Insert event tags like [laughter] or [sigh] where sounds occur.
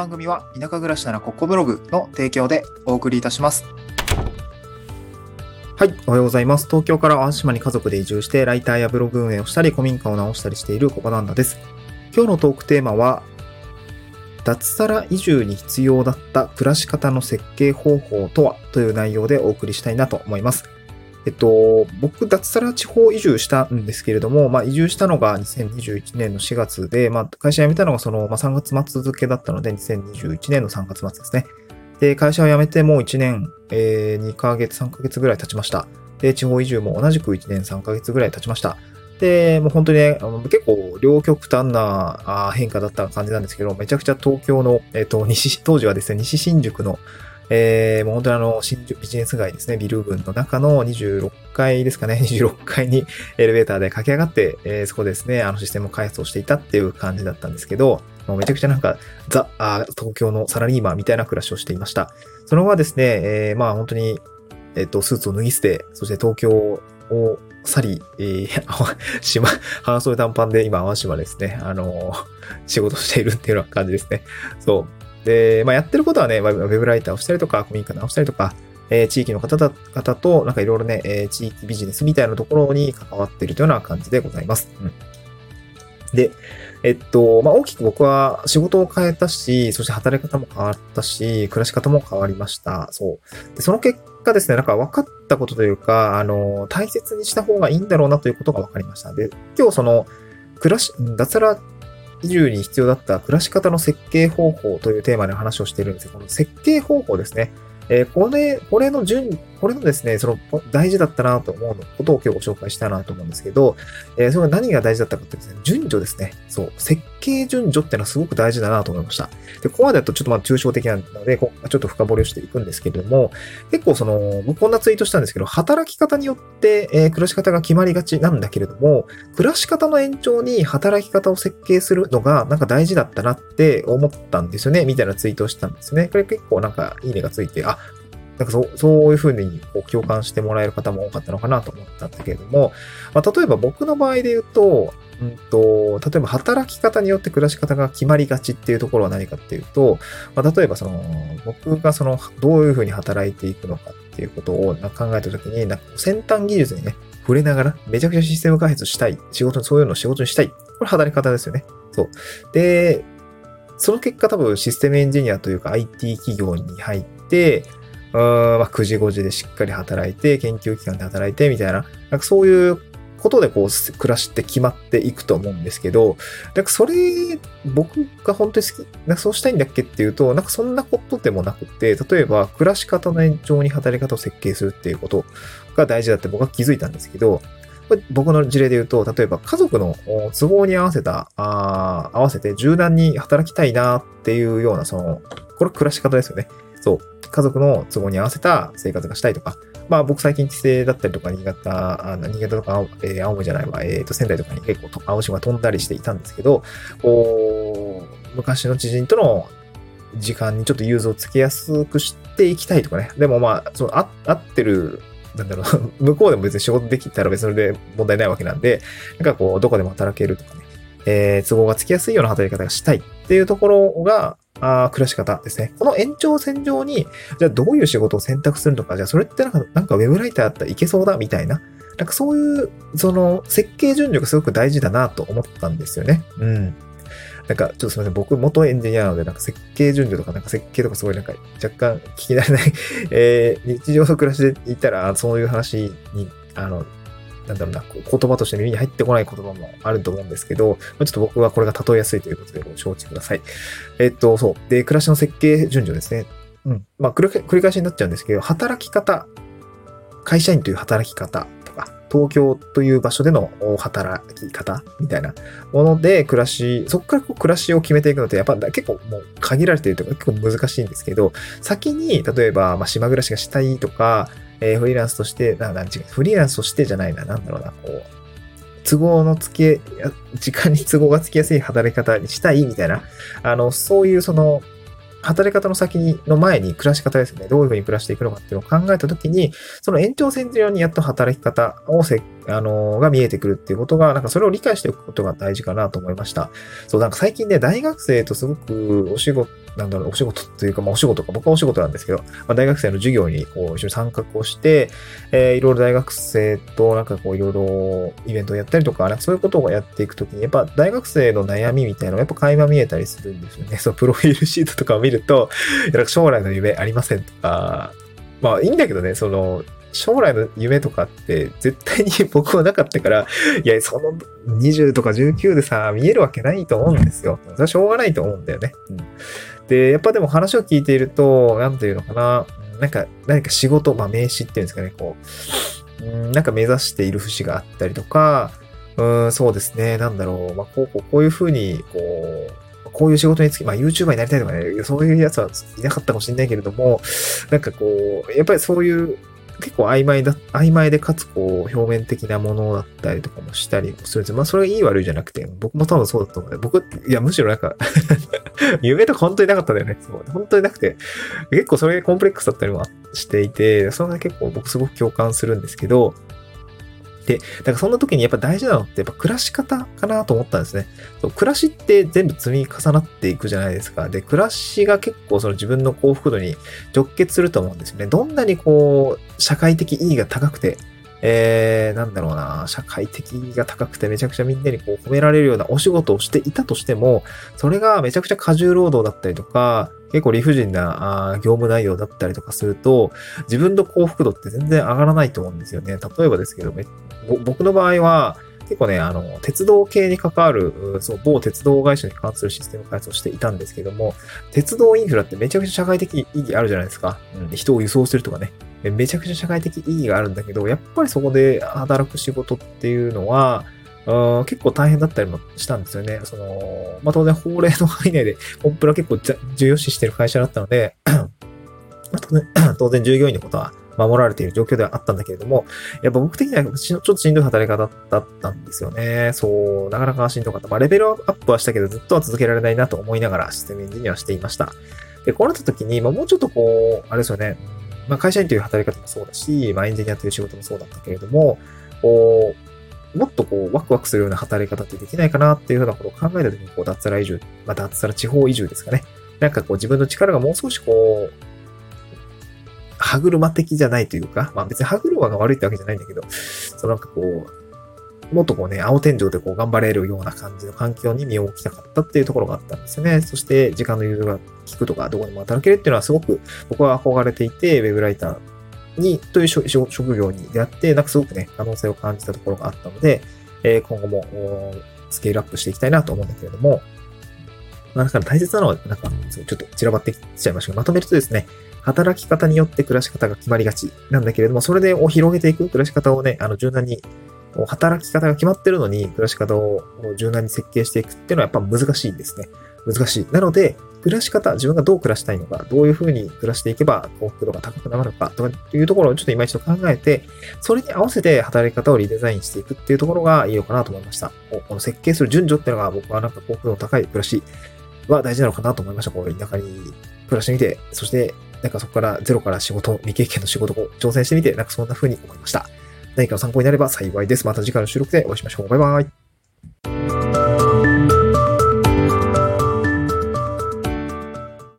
番組は田舎暮らしならここブログの提供でお送りいたします。はい、おはようございます。東京から淡島に家族で移住して、ライターやブログ運営をしたり、古民家を直したりしているコバナンダです。今日のトークテーマは、脱サラ移住に必要だった暮らし方の設計方法とはという内容でお送りしたいなと思います。えっと、僕、脱サラ地方移住したんですけれども、まあ、移住したのが2021年の4月で、まあ、会社辞めたのがその、まあ、3月末付けだったので、2021年の3月末ですね。で、会社を辞めてもう1年、えー、2ヶ月、3ヶ月ぐらい経ちました。で、地方移住も同じく1年3ヶ月ぐらい経ちました。で、もう本当にね、結構両極端な変化だった感じなんですけど、めちゃくちゃ東京の、えっ、と、西、当時はですね、西新宿の、えー、もう本当にあの、新宿ビジネス街ですね、ビル群の中の26階ですかね、[laughs] 26階にエレベーターで駆け上がって、えー、そこですね、あのシステム開発をしていたっていう感じだったんですけど、もうめちゃくちゃなんか、ザ、あ東京のサラリーマンみたいな暮らしをしていました。その後はですね、えー、まあ本当に、えっ、と、スーツを脱ぎ捨て、そして東京を去り、えー、[laughs] 島、半袖短パンで今、淡島ですね、あのー、仕事しているっていうような感じですね。そう。で、まあ、やってることはね、ウェブライターをしたりとか、コミュニカ直したりとか、えー、地域の方だ方と、なんかいろいろね、えー、地域ビジネスみたいなところに関わっているというような感じでございます。うん、で、えっと、まあ、大きく僕は仕事を変えたし、そして働き方も変わったし、暮らし方も変わりました。そう。でその結果ですね、なんか分かったことというか、あの、大切にした方がいいんだろうなということが分かりました。で、今日その、暮らし、脱サラ20に必要だった暮らし方の設計方法というテーマで話をしているんですが、この設計方法ですね。えー、これ、これの順、これのですね、その大事だったなと思うことを今日ご紹介したいなと思うんですけど、えー、それが何が大事だったかってですね、順序ですね。そう、設計順序ってのはすごく大事だなと思いました。で、ここまでだとちょっとまあ抽象的なので、こちょっと深掘りをしていくんですけれども、結構その、僕こんなツイートしたんですけど、働き方によって、えー、暮らし方が決まりがちなんだけれども、暮らし方の延長に働き方を設計するのがなんか大事だったなって思ったんですよね、みたいなツイートをしたんですね。これ結構なんかいいねがついて、あ、なんかそう、そういうふうにこう共感してもらえる方も多かったのかなと思ったんだけれども、まあ、例えば僕の場合で言うと、うんと、例えば働き方によって暮らし方が決まりがちっていうところは何かっていうと、まあ、例えばその、僕がその、どういうふうに働いていくのかっていうことを考えたときに、なんか先端技術にね、触れながら、めちゃくちゃシステム開発したい。仕事に、そういうのを仕事にしたい。これ働き方ですよね。そう。で、その結果多分システムエンジニアというか IT 企業に入って、まあ、9時5時でしっかり働いて、研究機関で働いて、みたいな、なんかそういうことでこう、暮らしって決まっていくと思うんですけど、なんかそれ、僕が本当に好き、なんかそうしたいんだっけっていうと、なんかそんなことでもなくて、例えば暮らし方の延長に働き方を設計するっていうことが大事だって僕は気づいたんですけど、僕の事例で言うと、例えば家族の都合に合わせた、あ合わせて柔軟に働きたいなっていうような、その、これ暮らし方ですよね。そう。家族の都合に合わせた生活がしたいとか、まあ僕最近帰省だったりとか、新潟、あ新潟とか、えー、青森じゃないわ、えっ、ー、と仙台とかに結構青島飛んだりしていたんですけど、こう、昔の知人との時間にちょっと融通をつけやすくしていきたいとかね。でもまあ、そのあ合ってるなんだろう、[laughs] 向こうでも別に仕事できたら別にそれで問題ないわけなんで、なんかこう、どこでも働けるとかね、えー、都合がつきやすいような働き方がしたい。ていうところが、あ暮らし方ですね。この延長線上に、じゃあどういう仕事を選択するのか、じゃあそれってなんか、なんかウェブライターだったらいけそうだみたいな。なんかそういう、その設計順序がすごく大事だなと思ったんですよね。うん。なんか、ちょっとすみません。僕、元エンジニアなので、なんか設計順序とか、なんか設計とかすごいなんか若干聞き慣れないえー、日常の暮らしで言ったら、そういう話に、あの、なんだろうな、言葉として耳に入ってこない言葉もあると思うんですけど、ちょっと僕はこれが例えやすいということでご承知ください。えっと、そう。で、暮らしの設計順序ですね。うん。まあ、繰り返しになっちゃうんですけど、働き方、会社員という働き方とか、東京という場所での働き方みたいなもので暮らし、そこからこう暮らしを決めていくのってやっぱ結構もう限られているというか結構難しいんですけど、先に例えばま島暮らしがしたいとか、えー、フリーランスとして、な、なん違う、フリーランスとしてじゃないな、なんだろうな、こう、都合のつけ、時間に都合がつきやすい働き方にしたいみたいな、あの、そういうその、働き方の先にの前に暮らし方ですね。どういうふうに暮らしていくのかっていうのを考えたときに、その延長線上にやっと働き方をせ、あのが見えてくるっていうことが、なんかそれを理解しておくことが大事かなと思いました。そう、なんか最近ね、大学生とすごくお仕事、なんだろう、お仕事というか、まあお仕事か、僕はお仕事なんですけど、まあ、大学生の授業にこう一緒に参画をして、えー、いろいろ大学生となんかこういろいろイベントをやったりとか、なんかそういうことをやっていくときに、やっぱ大学生の悩みみたいなのがやっぱ垣間見えたりするんですよね。[laughs] そのプロフィールシートとかを見ると、なんか将来の夢ありませんとか、まあいいんだけどね、その、将来の夢とかって絶対に僕はなかったから、[laughs] いや、その20とか19でさ、見えるわけないと思うんですよ。それはしょうがないと思うんだよね。うん、で、やっぱでも話を聞いていると、なんていうのかな、なんか、何か仕事、まあ名刺っていうんですかね、こう、うん、なんか目指している節があったりとか、うん、そうですね、なんだろう、まあこう、こうこういうふうに、こう、こういう仕事につき、まあ YouTuber になりたいとかね、そういうやつはいなかったかもしれないけれども、なんかこう、やっぱりそういう結構曖昧だ、曖昧でかつこう表面的なものだったりとかもしたりもするんです。まあそれがいい悪いじゃなくて、僕も多分そうだと思う。僕、いやむしろなんか [laughs] 夢とか本当になかったんだよね。そう本当になくて、結構それコンプレックスだったりもしていて、それが結構僕すごく共感するんですけど、で、だからそんな時にやっぱ大事なのってやっぱ暮らし方かなと思ったんですね。そう暮らしって全部積み重なっていくじゃないですか。で、暮らしが結構その自分の幸福度に直結すると思うんですよね。どんなにこう、社会的意義が高くて、えー、なんだろうな、社会的意義が高くてめちゃくちゃみんなにこう褒められるようなお仕事をしていたとしても、それがめちゃくちゃ過重労働だったりとか、結構理不尽な業務内容だったりとかすると、自分の幸福度って全然上がらないと思うんですよね。例えばですけど、僕の場合は、結構ね、あの、鉄道系に関わる、そう、某鉄道会社に関するシステム開発をしていたんですけども、鉄道インフラってめちゃくちゃ社会的意義あるじゃないですか。うん、人を輸送するとかね。めちゃくちゃ社会的意義があるんだけど、やっぱりそこで働く仕事っていうのは、結構大変だったりもしたんですよね。その、まあ、当然法令の範囲内でコンプラ結構重要視してる会社だったので、当然、[clears throat] 当然従業員のことは守られている状況ではあったんだけれども、やっぱ僕的にはちょっとしんどい働き方だったんですよね。そう、なかなかしんどかった。まあ、レベルアップはしたけど、ずっとは続けられないなと思いながらシステムエンジニアはしていました。で、こうなった時に、まあ、もうちょっとこう、あれですよね。まあ、会社員という働き方もそうだし、まあ、エンジニアという仕事もそうだったけれども、こ、もっとこう、ワクワクするような働き方ってできないかなっていうふうなことを考えたときに、こう、脱サラ移住、まあ、脱サラ地方移住ですかね。なんかこう、自分の力がもう少しこう、歯車的じゃないというか、まあ別に歯車が悪いってわけじゃないんだけど、そのなんかこう、もっとこうね、青天井でこう頑張れるような感じの環境に身を置きたかったっていうところがあったんですよね。そして時間の融通が効くとか、どこでも働けるっていうのはすごく僕は憧れていて、ウェブライターに、という職業に出会って、なんかすごくね、可能性を感じたところがあったので、えー、今後もスケールアップしていきたいなと思うんだけれども、まあ、だから大切なのは、なんか、ちょっと散らばってきちゃいましたけど、まとめるとですね、働き方によって暮らし方が決まりがちなんだけれども、それでを広げていく暮らし方をね、あの、柔軟に、働き方が決まってるのに、暮らし方を柔軟に設計していくっていうのはやっぱ難しいんですね。難しい。なので、暮らし方、自分がどう暮らしたいのか、どういうふうに暮らしていけば幸福度が高くなるのか、というところをちょっと今一度考えて、それに合わせて働き方をリデザインしていくっていうところがいいのかなと思いました。この設計する順序っていうのが僕はなんか幸福度の高い暮らしは大事なのかなと思いました。こう田舎に暮らしてみて、そしてなんかそこからゼロから仕事、未経験の仕事を挑戦してみて、なんかそんな風に思いました。何かの参考になれば幸いです。また次回の収録でお会いしましょう。バイバイ。